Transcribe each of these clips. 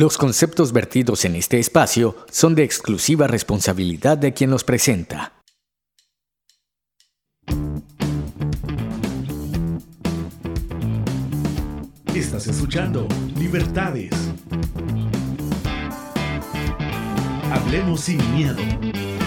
Los conceptos vertidos en este espacio son de exclusiva responsabilidad de quien los presenta. Estás escuchando Libertades. Hablemos sin miedo.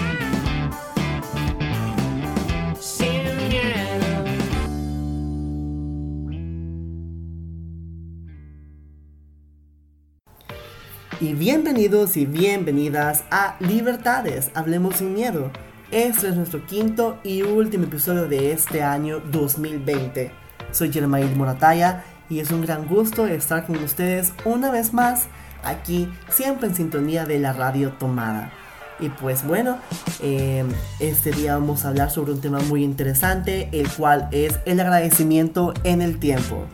Y bienvenidos y bienvenidas a Libertades, Hablemos sin Miedo. Este es nuestro quinto y último episodio de este año 2020. Soy Jermail Morataya y es un gran gusto estar con ustedes una vez más aquí, siempre en sintonía de la radio tomada. Y pues bueno, em, este día vamos a hablar sobre un tema muy interesante, el cual es el agradecimiento en el tiempo.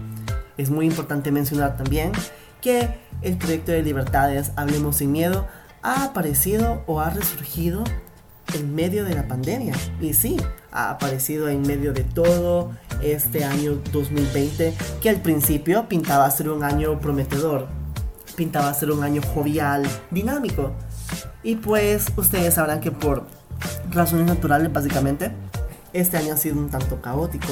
Es muy importante mencionar también que el proyecto de Libertades Hablemos sin Miedo ha aparecido o ha resurgido en medio de la pandemia. Y sí, ha aparecido en medio de todo este año 2020 que al principio pintaba ser un año prometedor, pintaba ser un año jovial, dinámico. Y pues ustedes sabrán que por razones naturales básicamente, este año ha sido un tanto caótico,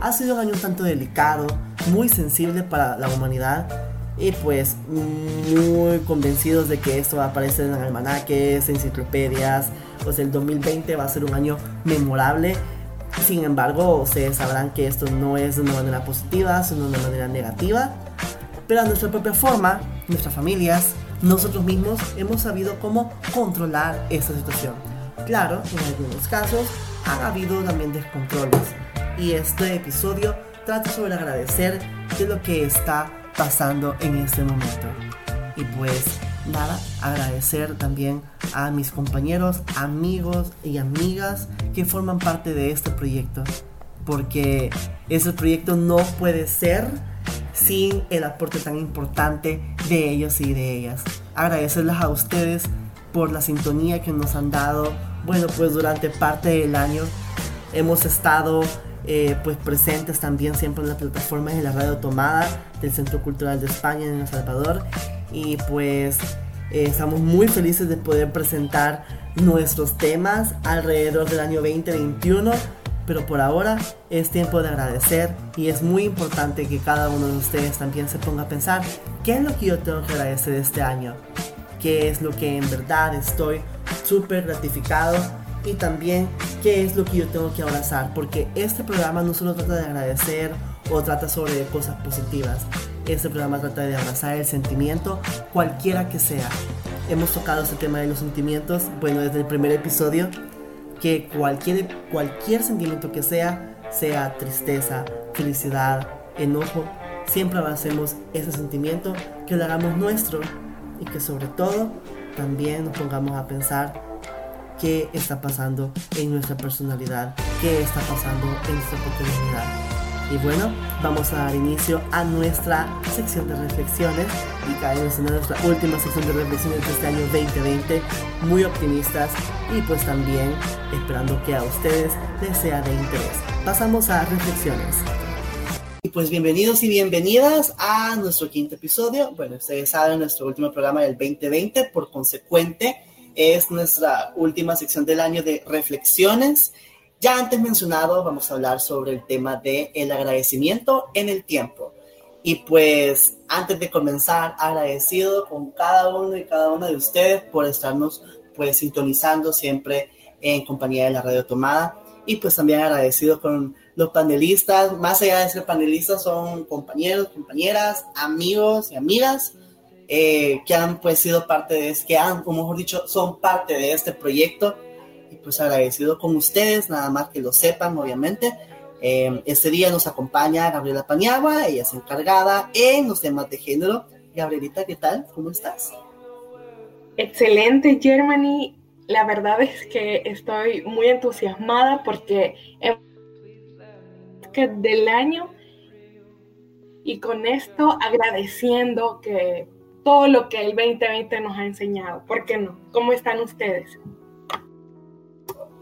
ha sido un año un tanto delicado, muy sensible para la humanidad y pues muy convencidos de que esto va a aparecer en almanaques, enciclopedias. Pues el 2020 va a ser un año memorable. Sin embargo, ustedes sabrán que esto no es de una manera positiva, sino de una manera negativa. Pero a nuestra propia forma, nuestras familias, nosotros mismos hemos sabido cómo controlar esta situación. Claro, en algunos casos han habido también descontroles. Y este episodio trata sobre agradecer de lo que está pasando en este momento. Y pues nada, agradecer también a mis compañeros, amigos y amigas que forman parte de este proyecto. Porque ese proyecto no puede ser sin el aporte tan importante de ellos y de ellas. Agradecerles a ustedes por la sintonía que nos han dado. Bueno, pues durante parte del año hemos estado eh, pues presentes también siempre en las plataformas de la radio tomada del Centro Cultural de España en El Salvador. Y pues eh, estamos muy felices de poder presentar nuestros temas alrededor del año 2021 pero por ahora es tiempo de agradecer y es muy importante que cada uno de ustedes también se ponga a pensar qué es lo que yo tengo que agradecer este año, qué es lo que en verdad estoy súper gratificado y también qué es lo que yo tengo que abrazar, porque este programa no solo trata de agradecer o trata sobre cosas positivas, este programa trata de abrazar el sentimiento, cualquiera que sea. Hemos tocado ese tema de los sentimientos, bueno, desde el primer episodio, que cualquier, cualquier sentimiento que sea, sea tristeza, felicidad, enojo, siempre abracemos ese sentimiento, que lo hagamos nuestro y que sobre todo también nos pongamos a pensar qué está pasando en nuestra personalidad, qué está pasando en nuestra cotidianidad. Y bueno, vamos a dar inicio a nuestra sección de reflexiones y caemos en nuestra última sección de reflexiones de este año 2020, muy optimistas y pues también esperando que a ustedes les sea de interés. Pasamos a reflexiones. Y pues bienvenidos y bienvenidas a nuestro quinto episodio. Bueno, ustedes saben, nuestro último programa del 2020, por consecuente, es nuestra última sección del año de reflexiones. Ya antes mencionado, vamos a hablar sobre el tema de el agradecimiento en el tiempo. Y pues antes de comenzar, agradecido con cada uno y cada una de ustedes por estarnos pues sintonizando siempre en compañía de la Radio Tomada. Y pues también agradecido con los panelistas, más allá de ser panelistas, son compañeros, compañeras, amigos y amigas eh, que han pues sido parte de este, que han, como mejor dicho, son parte de este proyecto. Y pues agradecido con ustedes, nada más que lo sepan, obviamente. Eh, este día nos acompaña Gabriela Paniagua, ella es encargada en los temas de género. Gabrielita, ¿qué tal? ¿Cómo estás? Excelente, Germany. La verdad es que estoy muy entusiasmada porque que del año y con esto agradeciendo que todo lo que el 2020 nos ha enseñado. ¿Por qué no? ¿Cómo están ustedes?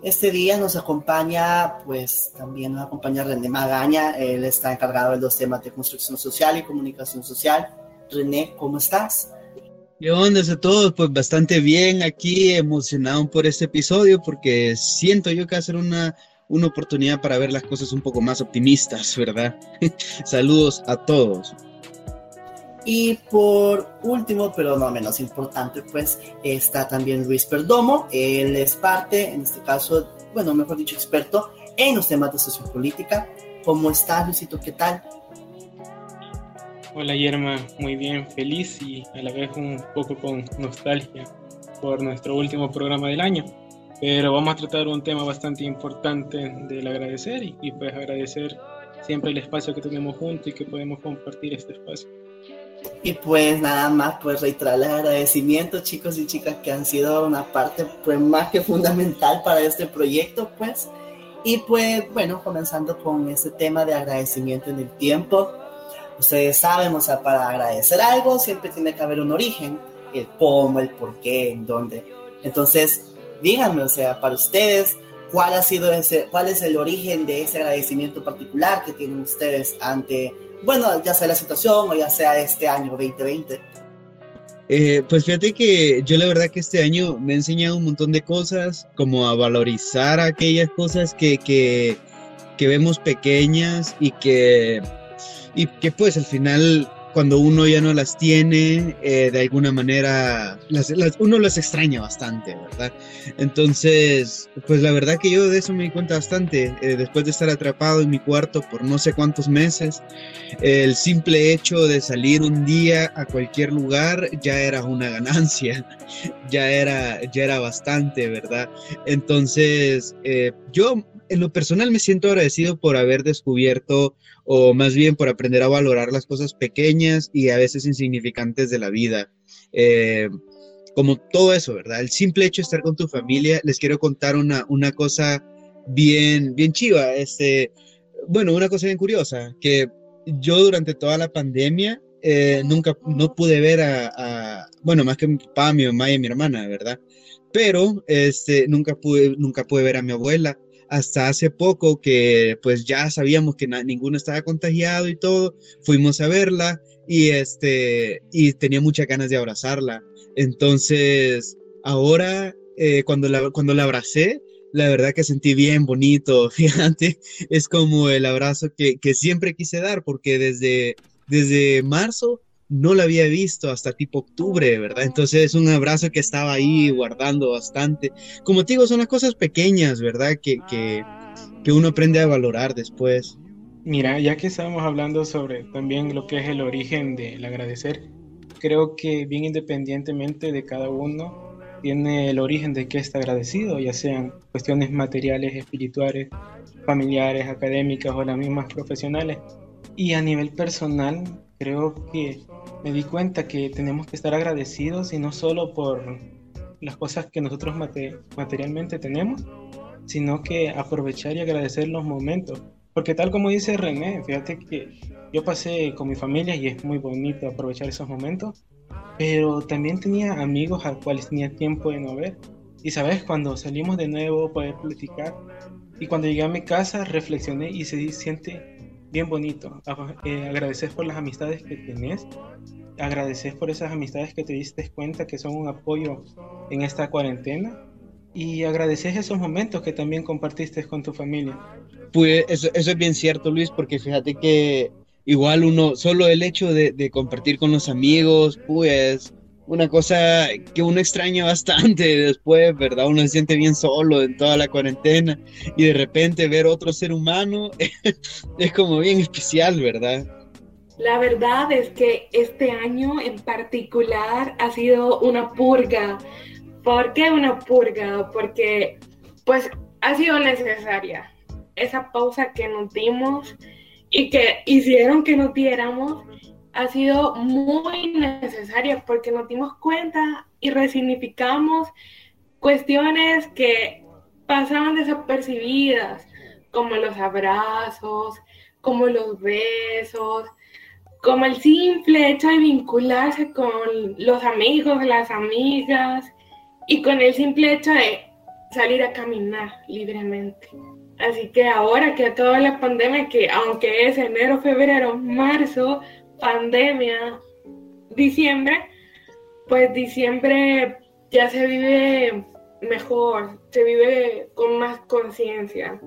Este día nos acompaña, pues también nos acompaña René Magaña, él está encargado de los temas de construcción social y comunicación social. René, ¿cómo estás? ¿Qué onda a todos? Pues bastante bien aquí, emocionado por este episodio porque siento yo que va a ser una, una oportunidad para ver las cosas un poco más optimistas, ¿verdad? Saludos a todos. Y por último, pero no menos importante, pues está también Luis Perdomo. Él es parte, en este caso, bueno, mejor dicho, experto en los temas de sociopolítica. ¿Cómo estás, Luisito? ¿Qué tal? Hola Yerma, muy bien, feliz y a la vez un poco con nostalgia por nuestro último programa del año. Pero vamos a tratar un tema bastante importante del agradecer y, y pues agradecer siempre el espacio que tenemos juntos y que podemos compartir este espacio. Y pues nada más, pues reiterar el agradecimiento chicos y chicas que han sido una parte pues más que fundamental para este proyecto pues. Y pues bueno, comenzando con ese tema de agradecimiento en el tiempo, Ustedes saben, o sea, para agradecer algo siempre tiene que haber un origen, el cómo, el por qué, en dónde. Entonces, díganme, o sea, para ustedes, ¿cuál ha sido ese, cuál es el origen de ese agradecimiento particular que tienen ustedes ante, bueno, ya sea la situación o ya sea este año 2020? Eh, pues fíjate que yo la verdad que este año me he enseñado un montón de cosas, como a valorizar aquellas cosas que, que, que vemos pequeñas y que y que pues al final cuando uno ya no las tiene, eh, de alguna manera, las, uno las extraña bastante, ¿verdad? Entonces, pues la verdad que yo de eso me di cuenta bastante, eh, después de estar atrapado en mi cuarto por no sé cuántos meses, el simple hecho de salir un día a cualquier lugar ya era una ganancia, ya era, ya era bastante, ¿verdad? Entonces, eh, yo en lo personal me siento agradecido por haber descubierto o más bien por aprender a valorar las cosas pequeñas y a veces insignificantes de la vida. Eh, como todo eso, ¿verdad? El simple hecho de estar con tu familia, les quiero contar una, una cosa bien, bien chiva, este, bueno, una cosa bien curiosa, que yo durante toda la pandemia eh, nunca, no pude ver a, bueno, más que mi papá, mi mamá y mi hermana, ¿verdad? Pero, este, nunca pude, nunca pude ver a mi abuela hasta hace poco que pues ya sabíamos que ninguno estaba contagiado y todo, fuimos a verla y este y tenía muchas ganas de abrazarla. Entonces, ahora eh, cuando la cuando la abracé, la verdad que sentí bien bonito, fíjate, es como el abrazo que, que siempre quise dar porque desde desde marzo no la había visto hasta tipo octubre, ¿verdad? Entonces es un abrazo que estaba ahí guardando bastante. Como te digo, son las cosas pequeñas, ¿verdad? Que, que, que uno aprende a valorar después. Mira, ya que estábamos hablando sobre también lo que es el origen del agradecer, creo que bien independientemente de cada uno, tiene el origen de que está agradecido, ya sean cuestiones materiales, espirituales, familiares, académicas o las mismas profesionales. Y a nivel personal, creo que me di cuenta que tenemos que estar agradecidos y no solo por las cosas que nosotros materialmente tenemos, sino que aprovechar y agradecer los momentos. Porque tal como dice René, fíjate que yo pasé con mi familia y es muy bonito aprovechar esos momentos, pero también tenía amigos a cuales tenía tiempo de no ver. Y sabes, cuando salimos de nuevo, poder platicar. Y cuando llegué a mi casa, reflexioné y se siente bien bonito. Eh, agradecer por las amistades que tenés, agradecer por esas amistades que te diste cuenta que son un apoyo en esta cuarentena y agradecer esos momentos que también compartiste con tu familia. Pues eso, eso es bien cierto, Luis, porque fíjate que igual uno, solo el hecho de compartir con los amigos, pues una cosa que uno extraña bastante después, ¿verdad? Uno se siente bien solo en toda la cuarentena y de repente ver otro ser humano es como bien especial, ¿verdad? La verdad es que este año en particular ha sido una purga. ¿Por qué una purga? Porque pues ha sido necesaria esa pausa que nos dimos y que hicieron que nos diéramos ha sido muy necesaria porque nos dimos cuenta y resignificamos cuestiones que pasaban desapercibidas, como los abrazos, como los besos, como el simple hecho de vincularse con los amigos, las amigas y con el simple hecho de salir a caminar libremente. Así que ahora que acaba la pandemia, que aunque es enero, febrero, marzo, pandemia, diciembre, pues diciembre ya se vive mejor, se vive con más conciencia.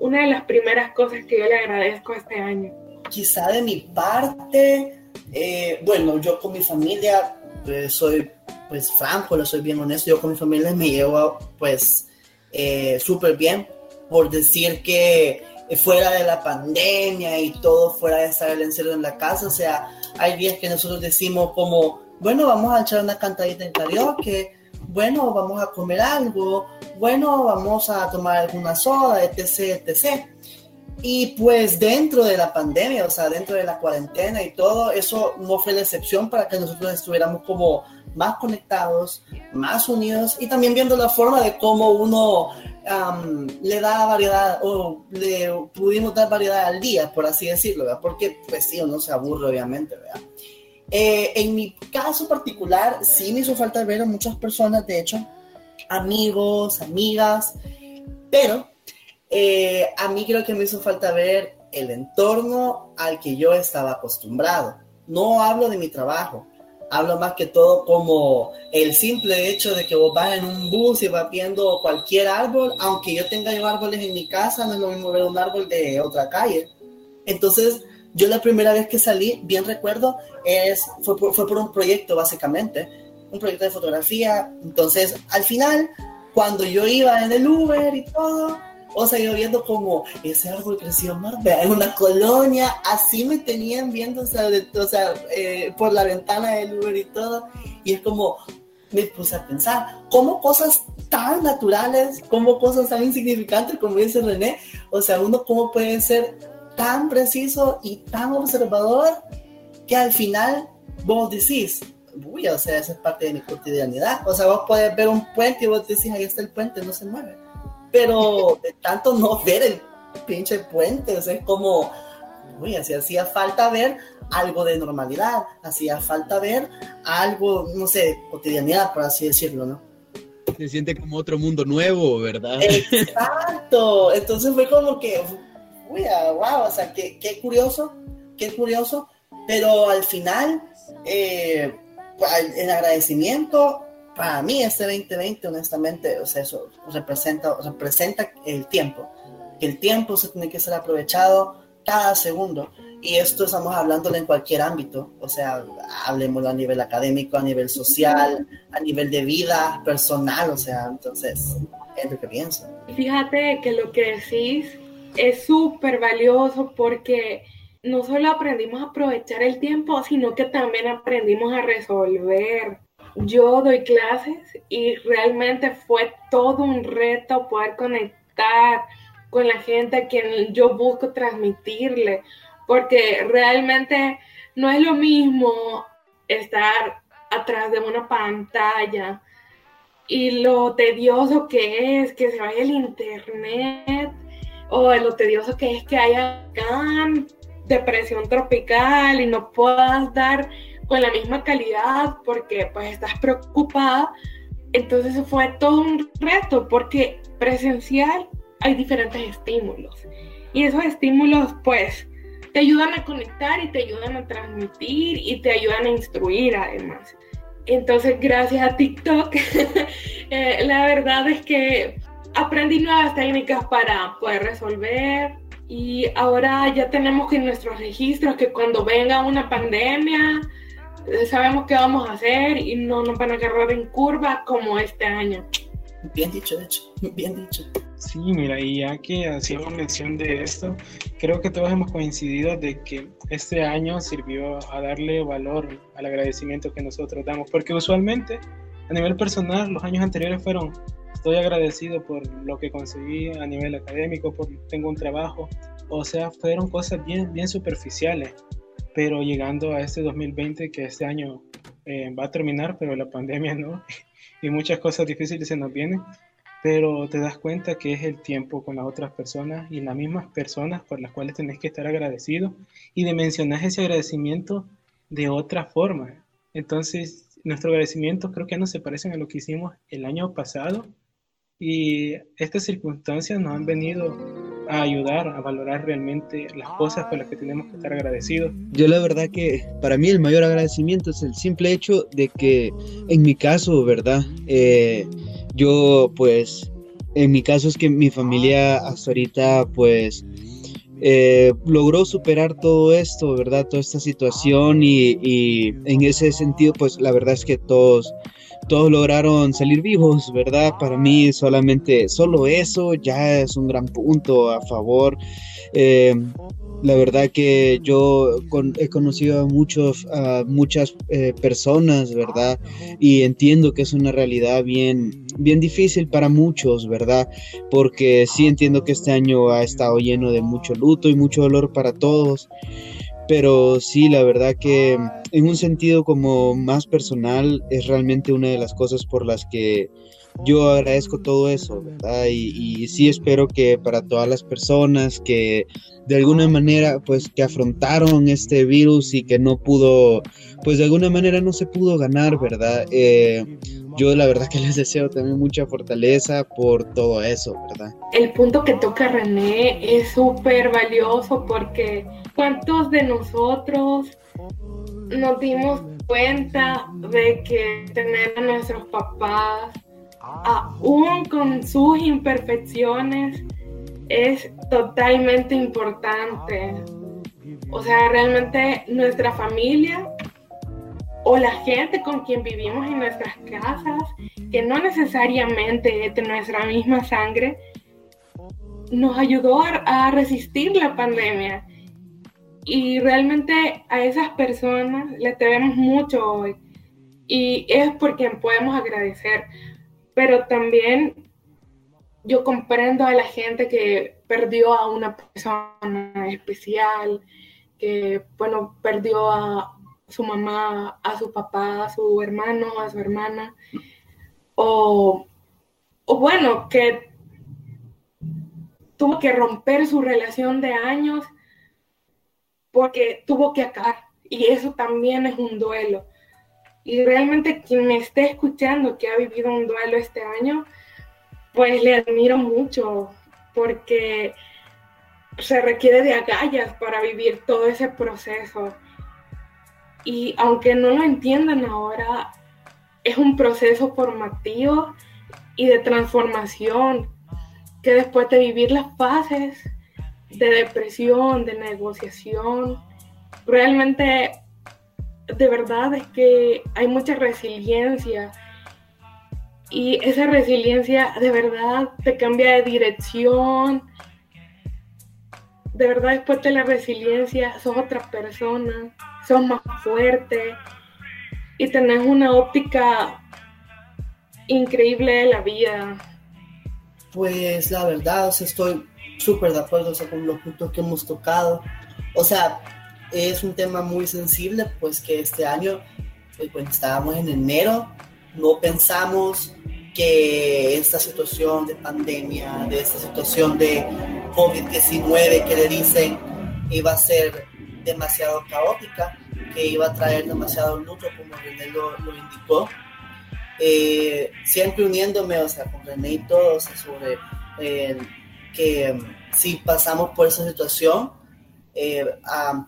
Una de las primeras cosas que yo le agradezco este año. Quizá de mi parte, eh, bueno, yo con mi familia pues, soy pues franco, le soy bien honesto, yo con mi familia me llevo pues eh, súper bien, por decir que fuera de la pandemia y todo fuera de estar el encierro en la casa, o sea, hay días que nosotros decimos como, bueno, vamos a echar una cantadita en karaoke, bueno, vamos a comer algo, bueno, vamos a tomar alguna soda, etc., etc. Y pues dentro de la pandemia, o sea, dentro de la cuarentena y todo, eso no fue la excepción para que nosotros estuviéramos como más conectados, más unidos y también viendo la forma de cómo uno le da variedad o le pudimos dar variedad al día, por así decirlo, ¿verdad? Porque pues sí, uno se aburre obviamente, ¿verdad? Eh, en mi caso particular, sí me hizo falta ver a muchas personas, de hecho, amigos, amigas, pero eh, a mí creo que me hizo falta ver el entorno al que yo estaba acostumbrado. No hablo de mi trabajo, hablo más que todo como el simple hecho de que vos vas en un bus y vas viendo cualquier árbol, aunque yo tenga yo árboles en mi casa, no es lo mismo ver un árbol de otra calle. Entonces, yo la primera vez que salí, bien recuerdo, es, fue, por, fue por un proyecto básicamente, un proyecto de fotografía. Entonces, al final, cuando yo iba en el Uber y todo, o sea, yo viendo como ese árbol creció más, en una colonia, así me tenían viendo, o sea, o sea eh, por la ventana del Uber y todo, y es como, me puse a pensar, cómo cosas tan naturales, como cosas tan insignificantes, como dice René, o sea, uno cómo puede ser tan preciso y tan observador que al final vos decís, uy, o sea, esa es parte de mi cotidianidad, o sea, vos podés ver un puente y vos decís, ahí está el puente, no se mueve pero de tanto no ver el pinche puente, o sea, es como, uy, así hacía falta ver algo de normalidad, hacía falta ver algo, no sé, cotidianidad, por así decirlo, ¿no? Se siente como otro mundo nuevo, ¿verdad? Exacto, entonces fue como que, uy, wow, o sea, qué, qué curioso, qué curioso, pero al final, eh, en agradecimiento, para mí este 2020, honestamente, o sea, eso representa, representa el tiempo, que el tiempo se tiene que ser aprovechado cada segundo. Y esto estamos hablándolo en cualquier ámbito, o sea, hablemoslo a nivel académico, a nivel social, a nivel de vida personal, o sea, entonces, es lo que pienso. Fíjate que lo que decís es súper valioso porque no solo aprendimos a aprovechar el tiempo, sino que también aprendimos a resolver yo doy clases y realmente fue todo un reto poder conectar con la gente a quien yo busco transmitirle, porque realmente no es lo mismo estar atrás de una pantalla y lo tedioso que es que se vaya el internet o lo tedioso que es que haya depresión tropical y no puedas dar con la misma calidad porque pues estás preocupada. Entonces fue todo un reto porque presencial hay diferentes estímulos y esos estímulos pues te ayudan a conectar y te ayudan a transmitir y te ayudan a instruir además. Entonces gracias a TikTok eh, la verdad es que aprendí nuevas técnicas para poder resolver y ahora ya tenemos que nuestros registros que cuando venga una pandemia sabemos qué vamos a hacer y no nos van a agarrar en curva como este año. Bien dicho, de hecho, bien dicho. Sí, mira, y ya que hacíamos mención de esto, creo que todos hemos coincidido de que este año sirvió a darle valor al agradecimiento que nosotros damos, porque usualmente a nivel personal los años anteriores fueron, estoy agradecido por lo que conseguí a nivel académico, porque tengo un trabajo, o sea, fueron cosas bien, bien superficiales pero llegando a este 2020, que este año eh, va a terminar, pero la pandemia no, y muchas cosas difíciles se nos vienen, pero te das cuenta que es el tiempo con las otras personas y las mismas personas por las cuales tenés que estar agradecido y de mencionar ese agradecimiento de otra forma. Entonces, nuestro agradecimiento creo que no se parecen a lo que hicimos el año pasado y estas circunstancias nos han venido a ayudar a valorar realmente las cosas por las que tenemos que estar agradecidos. Yo la verdad que para mí el mayor agradecimiento es el simple hecho de que en mi caso, ¿verdad? Eh, yo pues, en mi caso es que mi familia hasta ahorita pues eh, logró superar todo esto, ¿verdad? Toda esta situación y, y, en ese sentido, pues la verdad es que todos, todos lograron salir vivos, ¿verdad? Para mí solamente, solo eso ya es un gran punto a favor. Eh, la verdad que yo he conocido a, muchos, muchas eh, personas, ¿verdad? Y entiendo que es una realidad bien, bien difícil para muchos, ¿verdad? Porque sí entiendo que este año ha estado lleno de mucho luto y mucho dolor para todos. Pero sí, la verdad que en un sentido como más personal es realmente una de las cosas por las que yo agradezco todo eso, ¿verdad? Y, sí espero que para todas las personas que de alguna manera, pues que afrontaron este virus y que no pudo, pues de alguna manera no se pudo ganar, ¿verdad? Eh, yo la verdad que les deseo también mucha fortaleza por todo eso, ¿verdad? El punto que toca René es súper valioso porque ¿cuántos de nosotros nos dimos cuenta de que tener a nuestros papás aún con sus imperfecciones, es totalmente importante. O sea, realmente nuestra familia o la gente con quien vivimos en nuestras casas, que no necesariamente es de nuestra misma sangre, nos ayudó a, resistir la pandemia. Y realmente a esas personas les debemos mucho hoy. Y es por quien podemos agradecer pero también yo comprendo a la gente que perdió a una persona especial, que, bueno, perdió a su mamá, a su papá, a su hermano, a su hermana, o, o bueno, que tuvo que romper su relación de años porque tuvo que acabar. Y eso también es un duelo. Y realmente quien me esté escuchando que ha vivido un duelo este año, pues le admiro mucho porque se requiere de agallas para vivir todo ese proceso. Y aunque no lo entiendan ahora, es un proceso formativo y de transformación que después de vivir las fases de depresión, de negociación, realmente de verdad es que hay mucha resiliencia y esa resiliencia de verdad te cambia de dirección. De verdad después de la resiliencia sos otra persona, sos más fuerte y tenés una óptica increíble de la vida. Pues la verdad, estoy súper de acuerdo con los puntos que hemos tocado. O sea, es un tema muy sensible, pues que este año, pues, cuando estábamos en enero, no pensamos que esta situación de pandemia, de esta situación de COVID-19 que le dicen iba a ser demasiado caótica, que iba a traer demasiado luto, como René lo, indicó. Eh, siempre uniéndome, o sea, con René y todos, sobre eh, que si pasamos por esa situación, eh,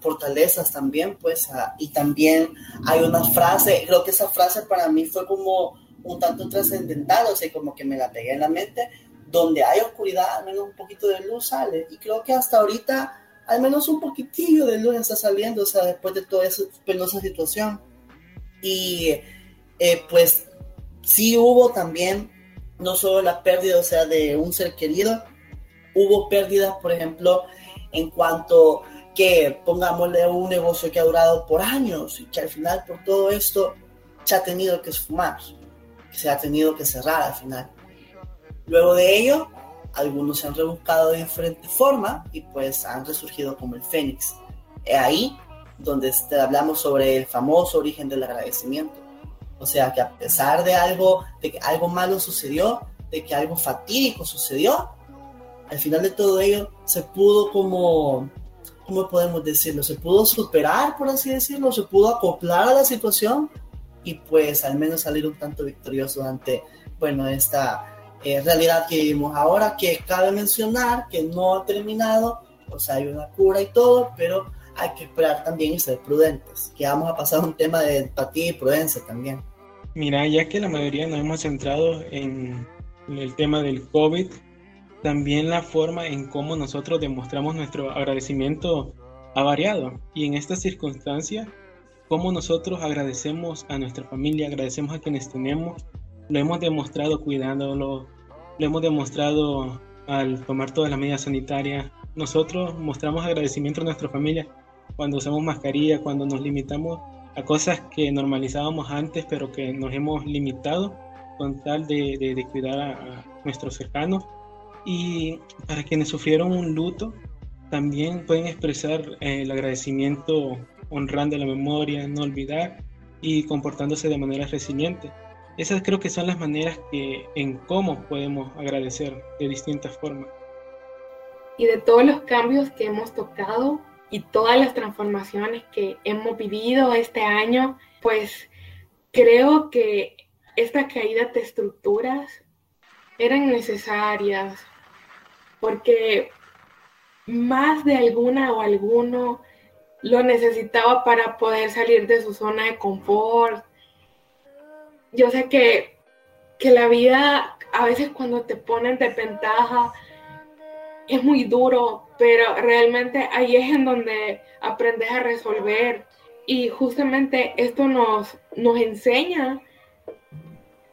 fortalezas también, pues, y también hay una frase, creo que esa frase para mí fue como un tanto trascendental, o sea, como que me la pegué en la mente, donde hay oscuridad, al menos un poquito de luz sale, y creo que hasta ahorita al menos un poquitillo de luz está saliendo, o sea, después de toda esa penosa situación. Y eh, pues sí hubo también, no solo la pérdida, o sea, de un ser querido, hubo pérdidas, por ejemplo, en cuanto que pongámosle un negocio que ha durado por años y que al final por todo esto se ha tenido que esfumar, que se ha tenido que cerrar al final. Luego de ello, algunos se han rebuscado de diferente forma y pues han resurgido como el Fénix. Es ahí donde este, hablamos sobre el famoso origen del agradecimiento. O sea que a pesar de algo, de que algo malo sucedió, de que algo fatídico sucedió, al final de todo ello se pudo como ¿cómo podemos decirlo? Se pudo superar, por así decirlo, se pudo acoplar a la situación y pues al menos salir un tanto victorioso ante, bueno, esta, eh, realidad que vivimos ahora, que cabe mencionar que no ha terminado, o sea, hay una cura y todo, pero hay que esperar también y ser prudentes, que vamos a pasar a un tema de empatía y prudencia también. Mira, ya que la mayoría nos hemos centrado en el tema del COVID, también la forma en cómo nosotros demostramos nuestro agradecimiento ha variado. Y en esta circunstancia, cómo nosotros agradecemos a nuestra familia, agradecemos a quienes tenemos, lo hemos demostrado cuidándolo, lo hemos demostrado al tomar todas las medidas sanitarias. Nosotros mostramos agradecimiento a nuestra familia cuando usamos mascarilla, cuando nos limitamos a cosas que normalizábamos antes, pero que nos hemos limitado con tal de, cuidar a, nuestros cercanos. Y para quienes sufrieron un luto, también pueden expresar eh, el agradecimiento honrando la memoria, no olvidar y comportándose de manera resiliente. Esas creo que son las maneras que en cómo podemos agradecer de distintas formas. Y de todos los cambios que hemos tocado y todas las transformaciones que hemos vivido este año, pues creo que esta caída de estructuras eran necesarias porque más de alguna o alguno lo necesitaba para poder salir de su zona de confort, yo sé que, la vida a veces cuando te ponen de ventaja es muy duro, pero realmente ahí es en donde aprendes a resolver. Y justamente esto nos, nos enseña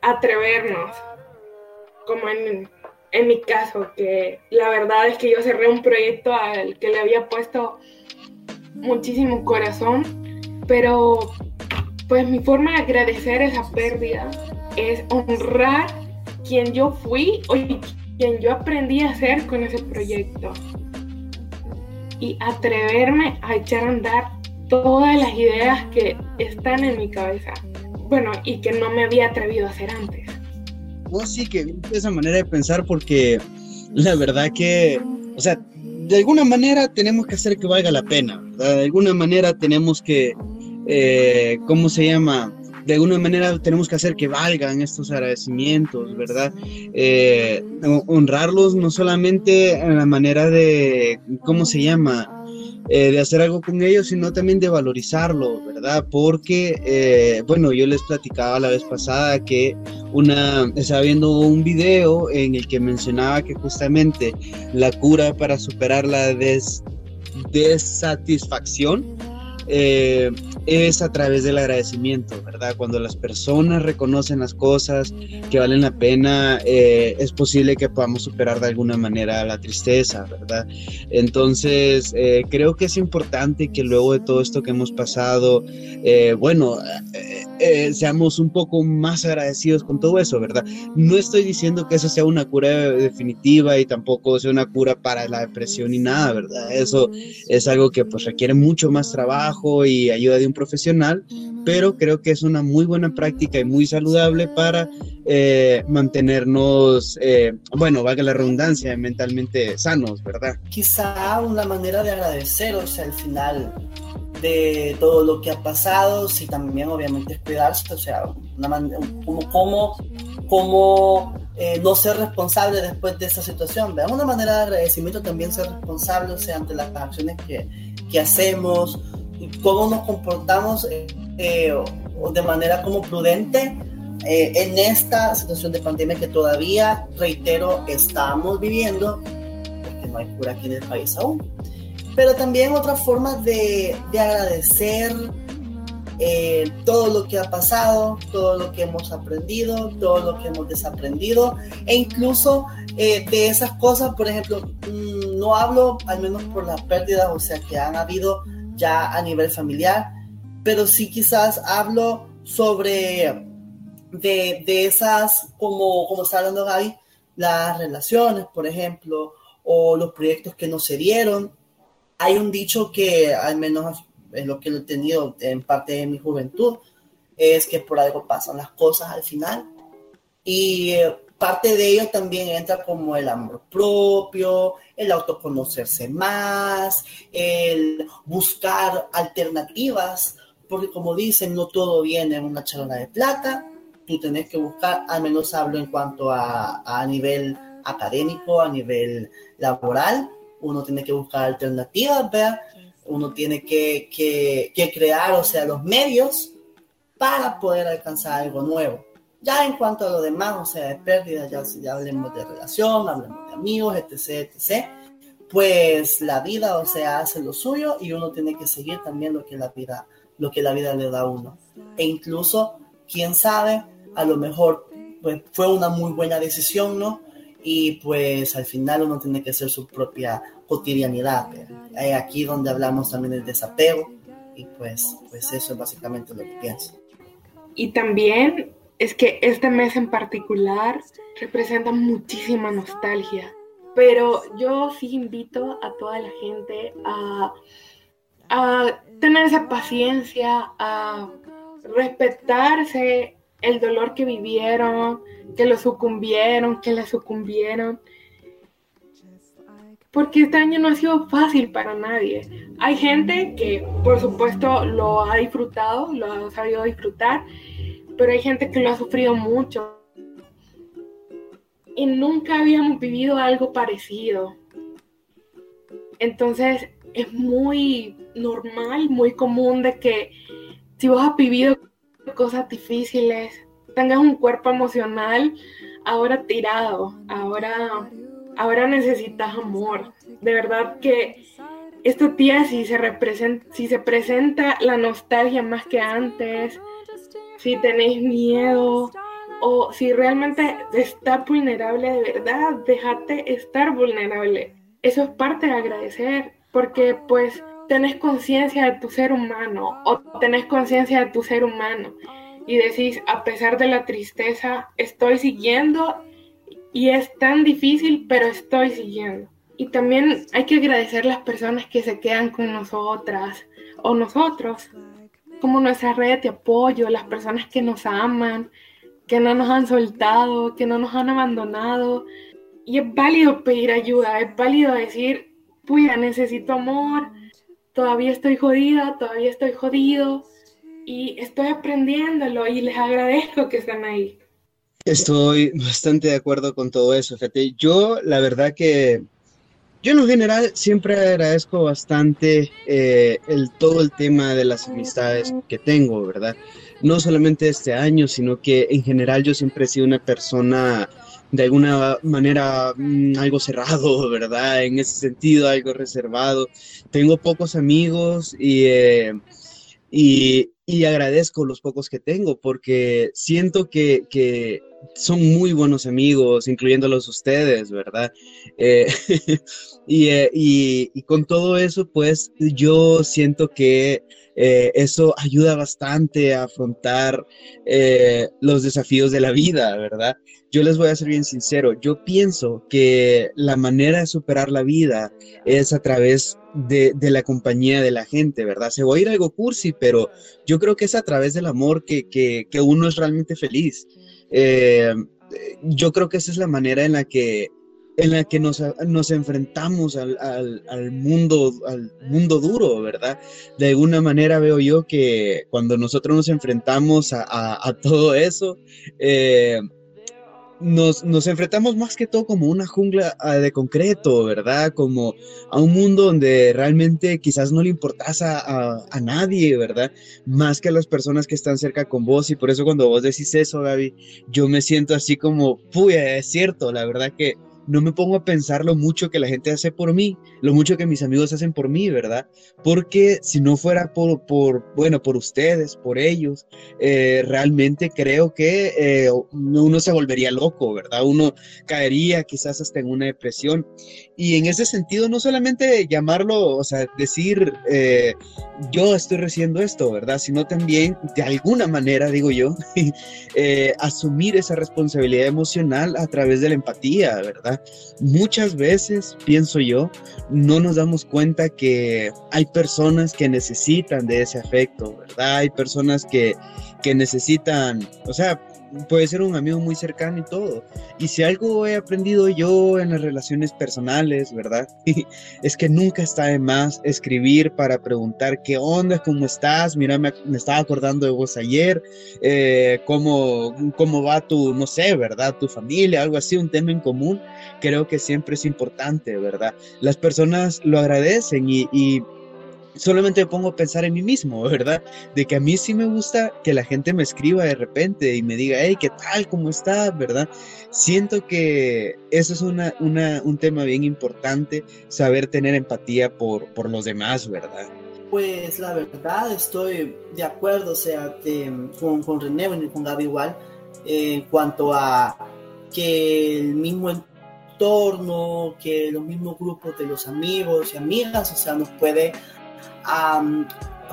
a atrevernos, como en, en mi caso, que la verdad es que yo cerré un proyecto al que le había puesto muchísimo corazón, pero pues mi forma de agradecer esa pérdida es honrar quien yo fui o quien yo aprendí a ser con ese proyecto. Y atreverme a echar a andar todas las ideas que están en mi cabeza. Bueno, y que no me había atrevido a hacer antes. No, sí, que esa manera de pensar porque la verdad que, o sea, de alguna manera tenemos que hacer que valga la pena, De alguna manera tenemos que eh, ¿cómo se llama? De alguna manera tenemos que hacer que valgan estos agradecimientos, ¿verdad? Eh, honrarlos no solamente en la manera de, ¿cómo se llama? Eh, de hacer algo con ellos, sino también de valorizarlo, ¿verdad? Porque, bueno, yo les platicaba la vez pasada que una, estaba viendo un video en el que mencionaba que justamente la cura para superar la des, desatisfacción eh, es a través del agradecimiento, ¿verdad? Cuando las personas reconocen las cosas que valen la pena, eh, es posible que podamos superar de alguna manera la tristeza, ¿verdad? Entonces, eh, creo que es importante que luego de todo esto que hemos pasado, bueno, seamos un poco más agradecidos con todo eso, ¿verdad? No estoy diciendo que eso sea una cura definitiva y tampoco sea una cura para la depresión ni nada, ¿verdad? Eso es algo que pues requiere mucho más trabajo y ayuda de un profesional, pero creo que es una muy buena práctica y muy saludable para eh, mantenernos, eh, bueno, valga la redundancia, mentalmente sanos, ¿verdad? Quizá una manera de agradecer, o sea, al final de todo lo que ha pasado, sí también obviamente es cuidarse, o sea, una como, como, como eh, no ser responsable después de esa situación. Veamos una manera de agradecimiento también ser responsable, o sea, ante las acciones que, que hacemos, cómo nos comportamos eh, eh, de manera como prudente eh, en esta situación de pandemia que todavía, reitero, estamos viviendo, porque no hay cura aquí en el país aún. Pero también otra forma de, de agradecer todo lo que ha pasado, todo lo que hemos aprendido, todo lo que hemos desaprendido, e incluso de esas cosas, por ejemplo, mm, no hablo al menos por las pérdidas, o sea, que han habido ya a nivel familiar, pero sí quizás hablo sobre de, de esas, como, como está hablando Gaby, las relaciones, por ejemplo, o los proyectos que no se dieron. Hay un dicho que, al menos es lo que he tenido en parte de mi juventud, es que por algo pasan las cosas al final. Y parte de ello también entra como el amor propio, el autoconocerse más, el buscar alternativas, porque como dicen, no todo viene en una charla de plata, tú tenés que buscar, al menos hablo en cuanto a, a nivel académico, a nivel laboral, uno tiene que buscar alternativas. Uno tiene que, que, que crear, o sea, los medios para poder alcanzar algo nuevo. Ya en cuanto a lo demás, o sea, de pérdidas, ya, ya hablemos de relación, hablemos de amigos, etc., etc., pues la vida, o sea, hace lo suyo y uno tiene que seguir también lo que la vida, lo que la vida le da a uno. E incluso, quién sabe, a lo mejor pues, fue una muy buena decisión, ¿no? Y pues al final uno tiene que hacer su propia cotidianidad. Hay aquí donde hablamos también del desapego y pues, pues eso es básicamente lo que pienso. Y también es que este mes en particular representa muchísima nostalgia pero yo sí invito a toda la gente a, tener esa paciencia, a respetarse el dolor que vivieron, que lo sucumbieron, que la sucumbieron. Porque este año no ha sido fácil para nadie. Hay gente que, por supuesto, lo ha disfrutado, lo ha sabido disfrutar, pero hay gente que lo ha sufrido mucho y nunca habíamos vivido algo parecido. Entonces es muy normal, muy común de que si vos has vivido cosas difíciles, tengas un cuerpo emocional ahora tirado, ahora, ahora necesitas amor. De verdad que estos días si se, si se presenta la nostalgia más que antes, si tenéis miedo, o si realmente estás vulnerable de verdad, déjate estar vulnerable. Eso es parte de agradecer, porque pues tenés conciencia de tu ser humano o tenés conciencia de tu ser humano y decís, a pesar de la tristeza, estoy siguiendo y es tan difícil, pero estoy siguiendo. Y también hay que agradecer las personas que se quedan con nosotras o nosotros, como nuestra red de apoyo, las personas que nos aman, que no nos han soltado, que no nos han abandonado. Y es válido pedir ayuda, es válido decir, puya, necesito amor, todavía estoy jodida, todavía estoy jodido y estoy aprendiéndolo y les agradezco que estén ahí. Estoy bastante de acuerdo con todo eso, fíjate. Yo, la verdad que, yo en general siempre agradezco bastante eh, el, todo el tema de las amistades que tengo, ¿verdad? no solamente este año, sino que en general yo siempre he sido una persona de alguna manera mm, algo cerrado, ¿verdad? En ese sentido, algo reservado. Tengo pocos amigos y, eh, y, y, agradezco los pocos que tengo porque siento que, que son muy buenos amigos, incluyéndolos ustedes, ¿verdad? Eh, y, eh, y, con todo eso, pues yo siento que eh, eso ayuda bastante a afrontar eh, los desafíos de la vida, ¿verdad? Yo les voy a ser bien sincero, yo pienso que la manera de superar la vida es a través de, la compañía de la gente, ¿verdad? Se va a ir algo cursi, pero yo creo que es a través del amor que, uno es realmente feliz. Yo creo que esa es la manera en la que en la que nos, nos enfrentamos al, al, mundo, al mundo duro, ¿verdad? De alguna manera veo yo que cuando nosotros nos enfrentamos a, a, todo eso, eh, nos, nos, enfrentamos más que todo como una jungla ah, de concreto, ¿verdad? Como a un mundo donde realmente quizás no le importas a, a, nadie, ¿verdad? Más que a las personas que están cerca con vos. Y por eso cuando vos decís eso, Gaby, yo me siento así como, puya, es cierto, la verdad que no me pongo a pensar lo mucho que la gente hace por mí, lo mucho que mis amigos hacen por mí, ¿verdad? Porque si no fuera por, por bueno, por ustedes, por ellos, eh, realmente creo que eh, uno se volvería loco, ¿verdad? Uno caería quizás hasta en una depresión. Y en ese sentido, no solamente llamarlo, o sea, decir, eh, yo estoy recibiendo esto, ¿verdad? Sino también, de alguna manera, digo yo, asumir esa responsabilidad emocional a través de la empatía, ¿verdad? Muchas veces, pienso yo, no nos damos cuenta que hay personas que necesitan de ese afecto, ¿verdad? Hay personas que, necesitan, o sea, puede ser un amigo muy cercano y todo. Y si algo he aprendido yo en las relaciones personales, ¿verdad? es que nunca está de más escribir para preguntar qué onda, cómo estás, mira, me, estaba acordando de vos ayer, eh, cómo, cómo va tu, no sé, ¿verdad? Tu familia, algo así, un tema en común, creo que siempre es importante, ¿verdad? Las personas lo agradecen y solamente me pongo a pensar en mí mismo, ¿verdad? De que a mí sí me gusta que la gente me escriba de repente y me diga, hey, ¿qué tal? ¿Cómo estás? ¿Verdad? Siento que eso es una, un tema bien importante, saber tener empatía por, por los demás, ¿verdad? Pues la verdad estoy de acuerdo, o sea, con, con René y con Gaby igual, en cuanto a que el mismo entorno, que los mismos grupos de los amigos y amigas, o sea, nos puede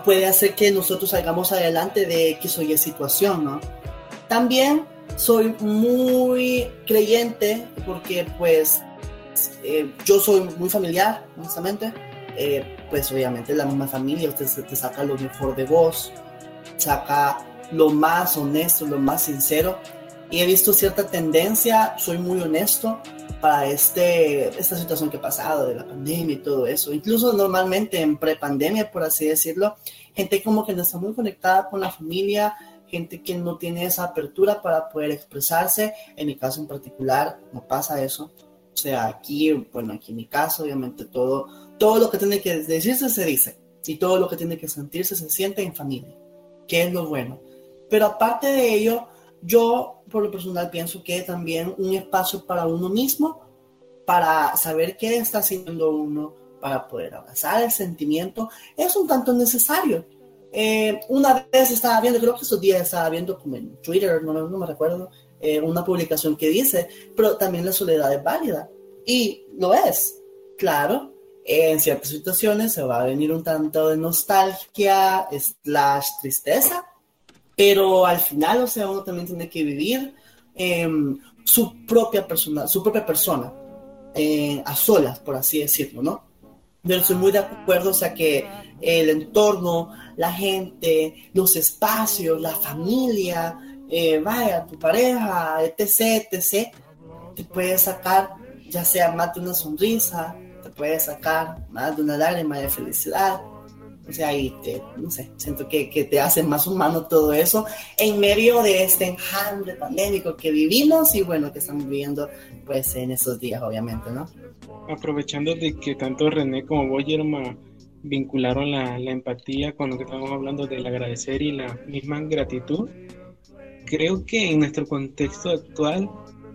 puede hacer que nosotros salgamos adelante de X o Y situación, ¿no? También soy muy creyente porque pues eh, yo soy muy familiar, honestamente. Eh, pues obviamente la misma familia, usted te saca lo mejor de vos, saca lo más honesto, lo más sincero. Y he visto cierta tendencia, soy muy honesto, para este, esta situación que ha pasado de la pandemia y todo eso. Incluso normalmente en prepandemia, por así decirlo, gente como que no está muy conectada con la familia, gente que no tiene esa apertura para poder expresarse. En mi caso en particular no pasa eso. O sea, aquí, bueno, aquí en mi caso, obviamente todo, todo lo que tiene que decirse se dice y todo lo que tiene que sentirse se siente en familia, que es lo bueno. Pero aparte de ello, yo, por lo personal, pienso que también un espacio para uno mismo, para saber qué está haciendo uno, para poder abrazar el sentimiento, es un tanto necesario. Eh, una vez estaba viendo, creo que estos días estaba viendo como en Twitter, no, no me recuerdo, eh, una publicación que dice, pero también la soledad es válida. Y lo es, claro. En ciertas situaciones se va a venir un tanto de nostalgia, slash tristeza, pero al final, o sea, uno también tiene que vivir em, su propia persona, su propia persona, eh, a solas, por así decirlo, ¿no? Yo estoy muy de acuerdo, o sea, que el entorno, la gente, los espacios, la familia, eh, vaya, tu pareja, etc., etc., te puede sacar ya sea más de una sonrisa, te puede sacar más de una lágrima de felicidad, o sea, y te, no sé, siento que, que, te hace más humano todo eso en medio de este enjambre pandémico que vivimos y bueno, que estamos viviendo pues en esos días, obviamente, ¿no? Aprovechando de que tanto René como vos, vincularon la, la empatía con lo que estamos hablando del agradecer y la misma gratitud, creo que en nuestro contexto actual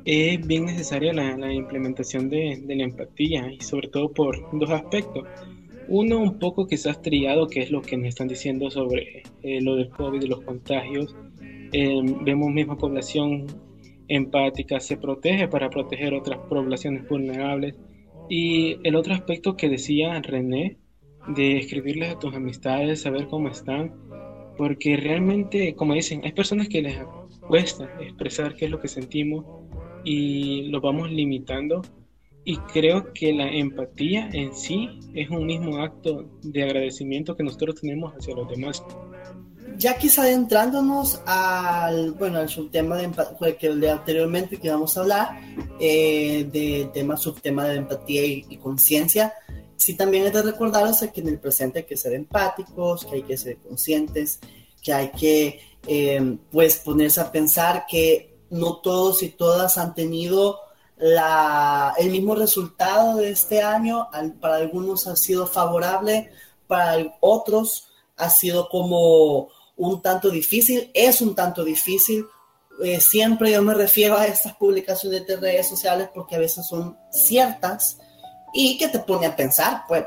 es bien necesaria la, la implementación de, de, la empatía y sobre todo por dos aspectos. Uno un poco quizás trillado, que es lo que me están diciendo sobre eh, lo del COVID y los contagios. Eh, vemos misma población empática se protege para proteger otras poblaciones vulnerables. Y el otro aspecto que decía René, de escribirles a tus amistades, saber cómo están, porque realmente, como dicen, hay personas que les cuesta expresar qué es lo que sentimos y lo vamos limitando y creo que la empatía en sí es un mismo acto de agradecimiento que nosotros tenemos hacia los demás. Ya quizá adentrándonos al, bueno, al subtema de empatía que de anteriormente que vamos a hablar, eh, de tema, subtema de empatía y, conciencia, sí también es de recordaros que en el presente hay que ser empáticos, que hay que ser conscientes, que hay que, eh, pues, ponerse a pensar que no todos y todas han tenido la, el mismo resultado de este año, para algunos ha sido favorable, para otros ha sido como un tanto difícil, es un tanto difícil. Eh, siempre yo me refiero a estas publicaciones de redes sociales porque a veces son ciertas y que te pone a pensar, pues,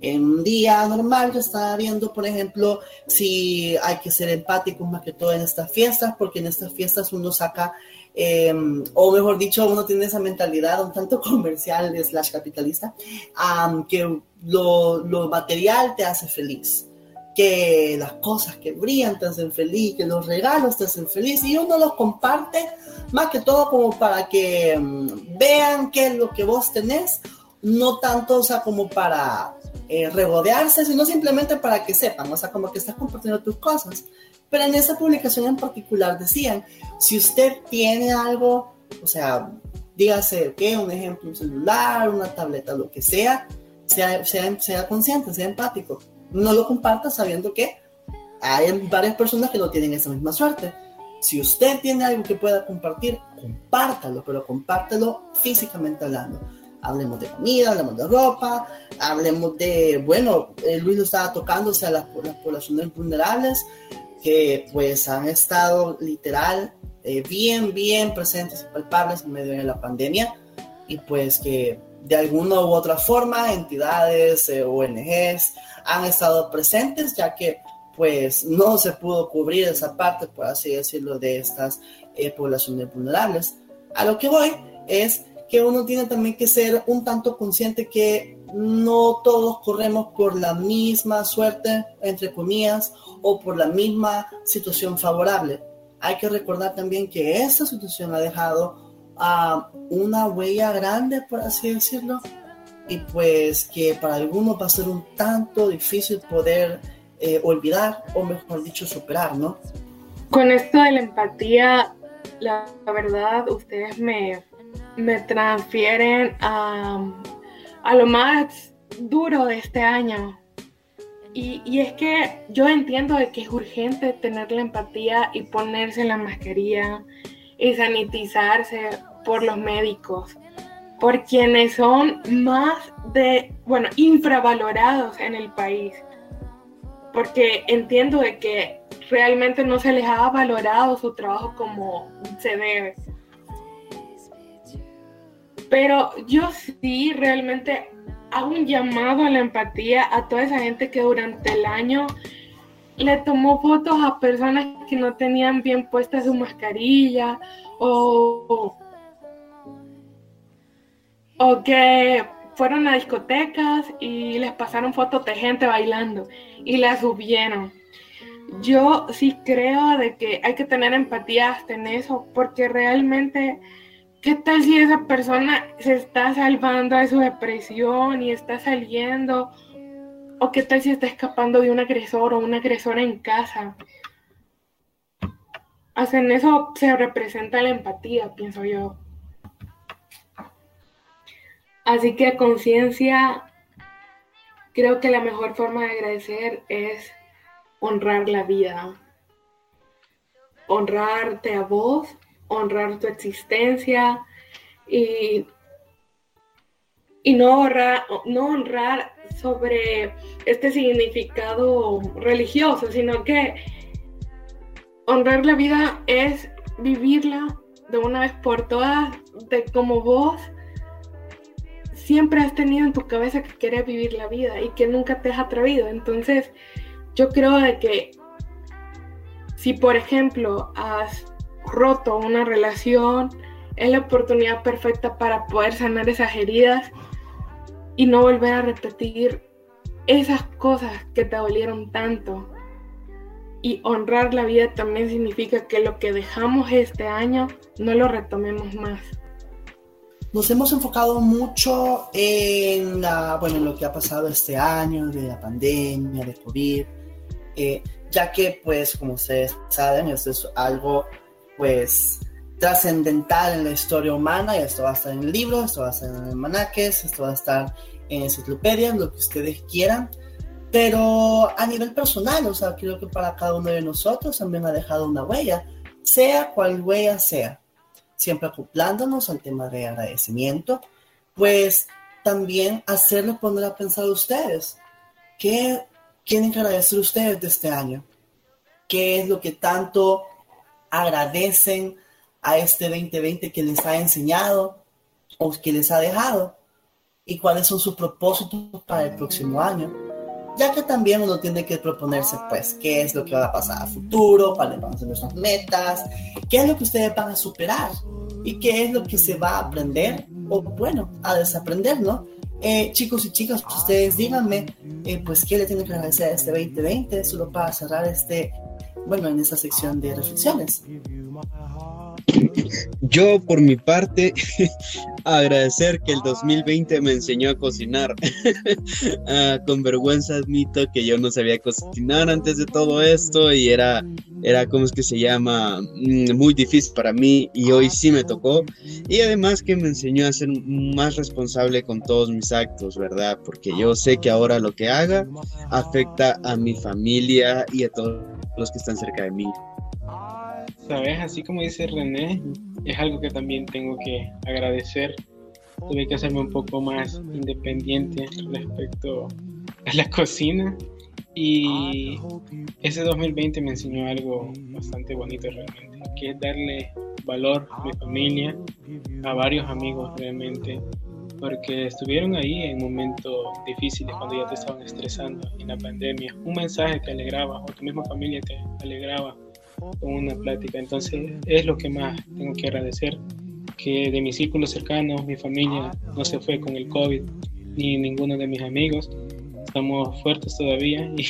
en un día normal yo estaba viendo, por ejemplo, si hay que ser empáticos más que todo en estas fiestas, porque en estas fiestas uno saca Em, o mejor dicho, uno tiene esa mentalidad un tanto comercial slash capitalista, que lo, lo, material te hace feliz, que las cosas que brillan te hacen feliz, que los regalos te hacen feliz, y uno los comparte más que todo como para que em, vean qué es lo que vos tenés, no tanto, o sea, como para eh, regodearse, sino simplemente para que sepan, o sea, como que estás compartiendo tus cosas. Pero en esa publicación en particular decían, si usted tiene algo, o sea, dígase, ¿qué? Un ejemplo, un celular, una tableta, lo que sea, sea, sea, sea consciente, sea empático. No lo comparta sabiendo que hay varias personas que no tienen esa misma suerte. Si usted tiene algo que pueda compartir, compártalo, pero compártelo físicamente hablando. Hablemos de comida, hablemos de ropa, hablemos de, bueno, eh, Luis lo estaba tocando, o sea, las, las poblaciones vulnerables que pues han estado literal eh, bien, bien presentes y palpables en medio de la pandemia y pues que de alguna u otra forma entidades, eh, ONGs han estado presentes ya que pues no se pudo cubrir esa parte, por así decirlo, de estas eh, poblaciones vulnerables. A lo que voy es que uno tiene también que ser un tanto consciente que no todos corremos por la misma suerte, entre comillas, o por la misma situación favorable. Hay que recordar también que esta situación ha dejado una huella grande, por así decirlo, y pues que para algunos va a ser un tanto difícil poder eh, olvidar o mejor dicho superar, ¿no? Con esto de la empatía, la, verdad, ustedes me, me transfieren a, a, lo más duro de este año. Y, y, es que yo entiendo de que es urgente tener la empatía y ponerse la mascarilla y sanitizarse por los médicos, por quienes son más de, bueno, infravalorados en el país porque entiendo de que realmente no se les ha valorado su trabajo como se debe. Pero yo sí realmente hago un llamado a la empatía a toda esa gente que durante el año le tomó fotos a personas que no tenían bien puesta su mascarilla o, o que fueron a discotecas y les pasaron fotos de gente bailando y las subieron. Yo sí creo de que hay que tener empatía hasta en eso, porque realmente, ¿qué tal si esa persona se está salvando de su depresión y está saliendo? ¿O qué tal si está escapando de un agresor o una agresora en casa? En eso se representa la empatía, pienso yo. Así que conciencia, creo que la mejor forma de agradecer es honrar la vida, honrarte a vos, honrar tu existencia y, y no, honrar, no honrar sobre este significado religioso, sino que honrar la vida es vivirla de una vez por todas, de como vos siempre has tenido en tu cabeza que quieres vivir la vida y que nunca te has atrevido. Entonces, yo creo de que si, por ejemplo, has roto una relación, es la oportunidad perfecta para poder sanar esas heridas y no volver a repetir esas cosas que te dolieron tanto. Y honrar la vida también significa que lo que dejamos este año no lo retomemos más nos hemos enfocado mucho en, la, bueno, lo que ha pasado este año, de la pandemia, de COVID, eh, ya que, pues, como ustedes saben, esto es algo, pues, trascendental en la historia humana, y esto va a estar en libros, esto va a estar en almanaques, esto va a estar en enciclopedias, lo que ustedes quieran, pero a nivel personal, o sea, creo que para cada uno de nosotros también ha dejado una huella, sea cual huella sea siempre acoplándonos al tema de agradecimiento, pues también hacerles poner a pensar ustedes, ¿qué quieren agradecer ustedes de este año? ¿Qué es lo que tanto agradecen a este 2020 que les ha enseñado o que les ha dejado? ¿Y cuáles son sus propósitos para el próximo año? ya que también uno tiene que proponerse, pues, qué es lo que va a pasar a futuro, cuáles van a ser nuestras metas, qué es lo que ustedes van a superar y qué es lo que se va a aprender o, bueno, a desaprender, ¿no? Eh, chicos y chicas, pues ustedes díganme, eh, pues, qué le tienen que agradecer a este 2020, solo para cerrar este, bueno, en esta sección de reflexiones. Yo, por mi parte, agradecer que el 2020 me enseñó a cocinar. Ah, con vergüenza admito que yo no sabía cocinar antes de todo esto y era, era ¿cómo es que se llama? Mm, muy difícil para mí y hoy sí me tocó. Y además que me enseñó a ser más responsable con todos mis actos, ¿verdad? Porque yo sé que ahora lo que haga afecta a mi familia y a todos los que están cerca de mí. Sabes, así como dice René, es algo que también tengo que agradecer. Tuve que hacerme un poco más independiente respecto a la cocina y ese 2020 me enseñó algo bastante bonito realmente, que es darle valor a mi familia, a varios amigos realmente, porque estuvieron ahí en momentos difíciles cuando ya te estaban estresando en la pandemia. Un mensaje te alegraba o tu misma familia te alegraba con una plática. Entonces es lo que más tengo que agradecer, que de mis círculos cercanos, mi familia no se fue con el COVID, ni ninguno de mis amigos. Estamos fuertes todavía y,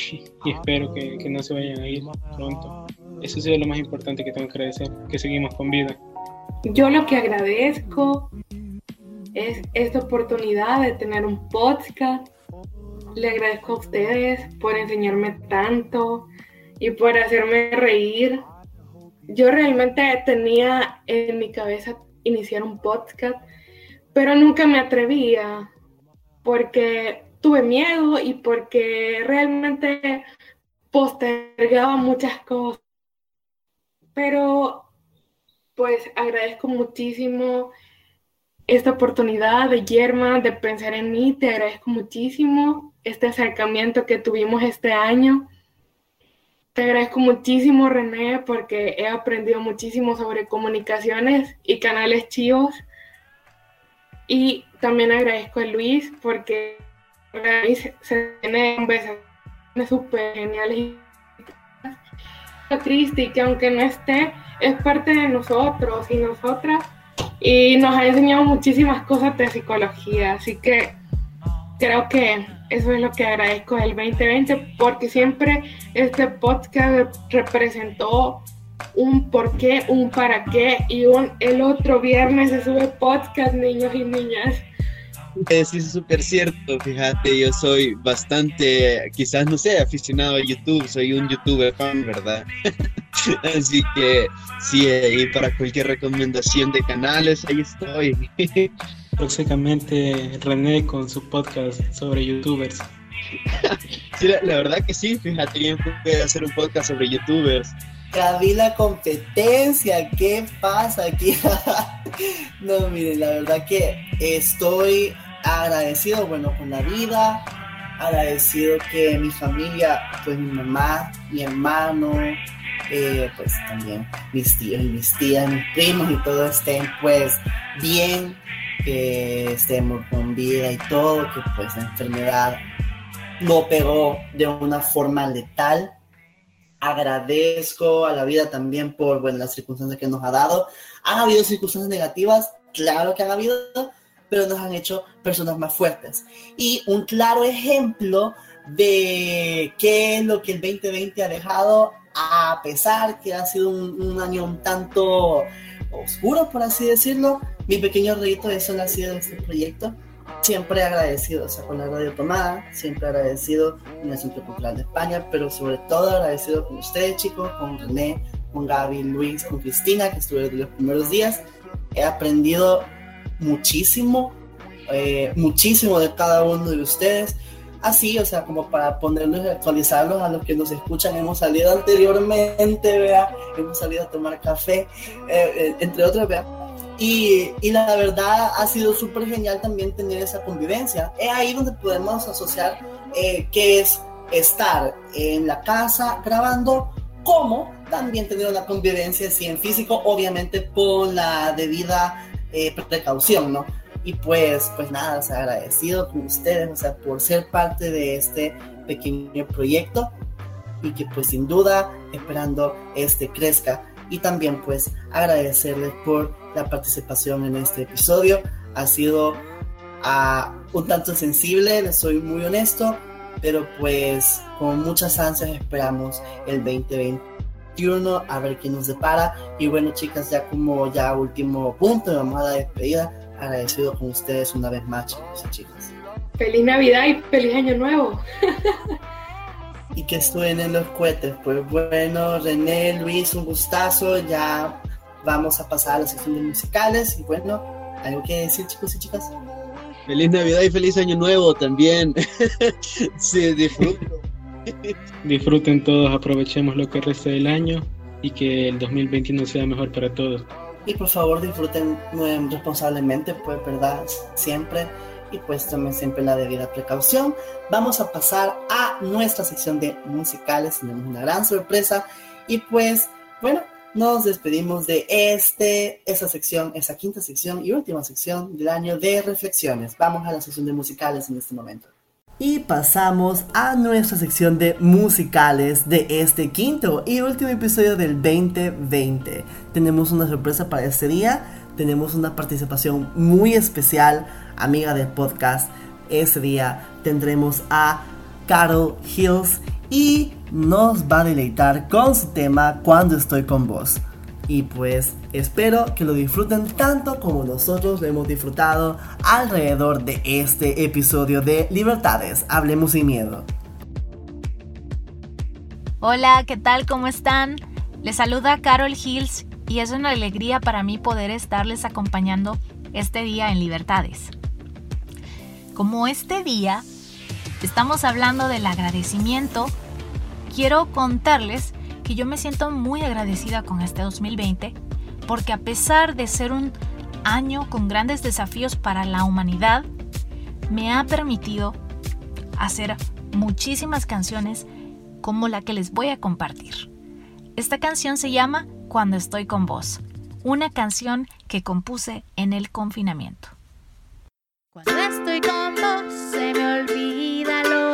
espero que, que, no se vayan a ir pronto. Eso es lo más importante que tengo que agradecer, que seguimos con vida. Yo lo que agradezco es esta oportunidad de tener un podcast. Le agradezco a ustedes por enseñarme tanto, y por hacerme reír. Yo realmente tenía en mi cabeza iniciar un podcast, pero nunca me atrevía porque tuve miedo y porque realmente postergaba muchas cosas. Pero pues agradezco muchísimo esta oportunidad de Yerma de pensar en mí, te agradezco muchísimo este acercamiento que tuvimos este año te agradezco muchísimo, René, porque he aprendido muchísimo sobre comunicaciones y canales chivos. Y también agradezco a Luis porque Luis se tiene conversaciones súper geniales y triste y que aunque no esté, es parte de nosotros y nosotras y nos ha enseñado muchísimas cosas de psicología. Así que creo que eso es lo que agradezco del 2020 porque siempre este podcast representó un por qué, un para qué y un el otro viernes se sube podcast, niños y niñas. Sí, es súper cierto, fíjate, yo soy bastante, quizás no sé, aficionado a YouTube, soy un youtuber fan, ¿verdad? Así que sí, ahí para cualquier recomendación de canales, ahí estoy. Próximamente René con su podcast sobre youtubers. sí, la, verdad que sí, fíjate, yo pude hacer un podcast sobre youtubers. Vi la competencia, ¿qué pasa aquí? no, miren, la verdad que estoy agradecido, bueno, con la vida, agradecido que mi familia, pues mi mamá, mi hermano, eh, pues también mis tíos y mis tías, mis primos y todo estén pues bien, que estemos con vida y todo, que pues la enfermedad no pegó de una forma letal. Agradezco a la vida también por bueno, las circunstancias que nos ha dado. Han habido circunstancias negativas, claro que han habido, pero nos han hecho personas más fuertes. Y un claro ejemplo de qué es lo que el 2020 ha dejado, a pesar que ha sido un, año un tanto oscuro, por así decirlo, mi pequeño reto de eso ha sido este proyecto. Siempre agradecido, o sea, con la Radio Tomada, siempre agradecido con el Centro Cultural de España, pero sobre todo agradecido con ustedes, chicos, con René, con Gaby, Luis, con Cristina, que estuve desde los primeros días. He aprendido muchísimo, eh, muchísimo de cada uno de ustedes. Así, o sea, como para ponerlos actualizarlos a los que nos escuchan, hemos salido anteriormente, vea, hemos salido a tomar café, eh, eh, entre otros, vea, y, y, la verdad ha sido súper genial también tener esa convivencia. Es ahí donde podemos asociar eh, qué es estar en la casa grabando, como también tener una convivencia así en físico, obviamente con la debida eh, precaución, ¿no? Y pues, pues nada, o sea, agradecido con ustedes, o sea, por ser parte de este pequeño proyecto y que pues sin duda esperando este crezca y también pues agradecerles por la participación en este episodio. Ha sido uh, un tanto sensible, les soy muy honesto, pero pues con muchas ansias esperamos el 2021 2021, a ver qué nos depara. Y bueno, chicas, ya como ya último punto, vamos a la despedida. Agradecido con ustedes una vez más, chicos y chicas. Feliz Navidad y feliz Año Nuevo. y que suenen los cohetes. Pues bueno, René, Luis, un gustazo. Ya vamos a pasar a la sección de musicales. Y bueno, ¿algo que decir, chicos y chicas? Feliz Navidad y feliz Año Nuevo también. sí, disfruten. Disfruten todos, aprovechemos lo que resta del año y que el 2021 sea mejor para todos. Y por favor disfruten eh, responsablemente, pues verdad, siempre. Y pues tomen siempre la debida precaución. Vamos a pasar a nuestra sección de musicales. Tenemos una gran sorpresa. Y pues, bueno, nos despedimos de este, esa sección, esa quinta sección y última sección del año de reflexiones. Vamos a la sección de musicales en este momento. Y pasamos a nuestra sección de musicales de este quinto y último episodio del 2020. Tenemos una sorpresa para este día. Tenemos una participación muy especial, amiga del podcast. Este día tendremos a Carol Hills y nos va a deleitar con su tema Cuando estoy con vos. Y pues espero que lo disfruten tanto como nosotros lo hemos disfrutado alrededor de este episodio de Libertades, Hablemos sin Miedo. Hola, ¿qué tal? ¿Cómo están? Les saluda Carol Hills y es una alegría para mí poder estarles acompañando este día en Libertades. Como este día estamos hablando del agradecimiento, quiero contarles que yo me siento muy agradecida con este 2020 porque a pesar de ser un año con grandes desafíos para la humanidad, me ha permitido hacer muchísimas canciones como la que les voy a compartir. Esta canción se llama Cuando estoy con vos, una canción que compuse en el confinamiento. Cuando estoy con vos se me olvida lo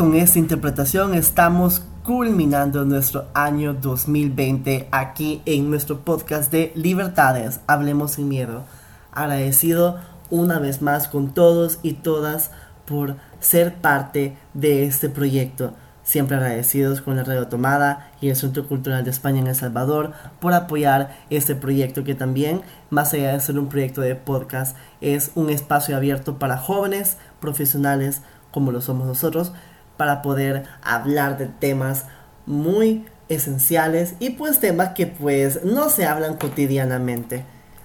con esta interpretación estamos culminando nuestro año 2020 aquí en nuestro podcast de Libertades, Hablemos sin Miedo. Agradecido una vez más con todos y todas por ser parte de este proyecto. Siempre agradecidos con la Radio Tomada y el Centro Cultural de España en El Salvador por apoyar este proyecto que también, más allá de ser un proyecto de podcast, es un espacio abierto para jóvenes profesionales como lo somos nosotros, para poder hablar de temas muy esenciales y pues temas que pues no se hablan cotidianamente.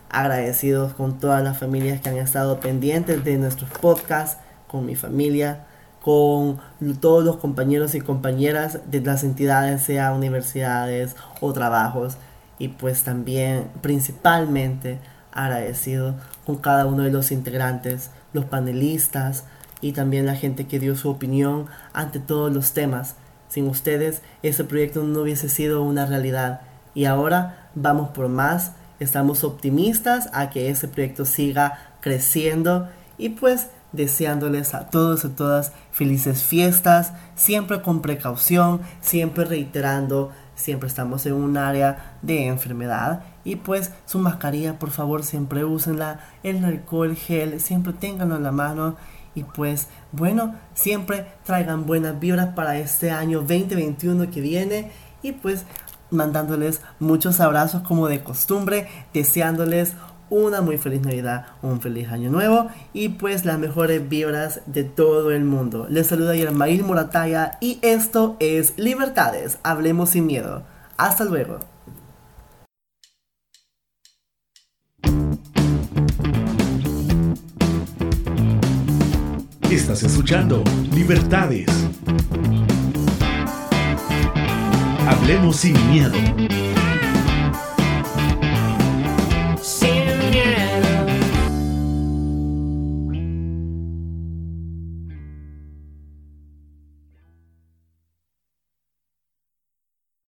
Agradecidos con todas las familias que han estado pendientes de nuestros podcasts, con mi familia, con todos los compañeros y compañeras de las entidades, sea universidades o trabajos. Y pues también principalmente agradecido con cada uno de los integrantes, los panelistas y también la gente que dio su opinión ante todos los temas. Sin ustedes ese proyecto no hubiese sido una realidad. Y ahora vamos por más. Estamos optimistas a que ese proyecto siga creciendo y pues deseándoles a todos y todas felices fiestas, siempre con precaución, siempre reiterando, siempre estamos en un área de enfermedad y pues su mascarilla por favor siempre úsenla, el alcohol gel siempre ténganlo en la mano y pues bueno, siempre traigan buenas vibras para este año 2021 que viene y pues mandándoles muchos abrazos como de costumbre, deseándoles una muy feliz Navidad, un feliz año nuevo y pues las mejores vibras de todo el mundo. Les saluda Yermail Morataya y esto es Libertades, hablemos sin miedo. Hasta luego. Estás escuchando Libertades. Hablemos sin miedo.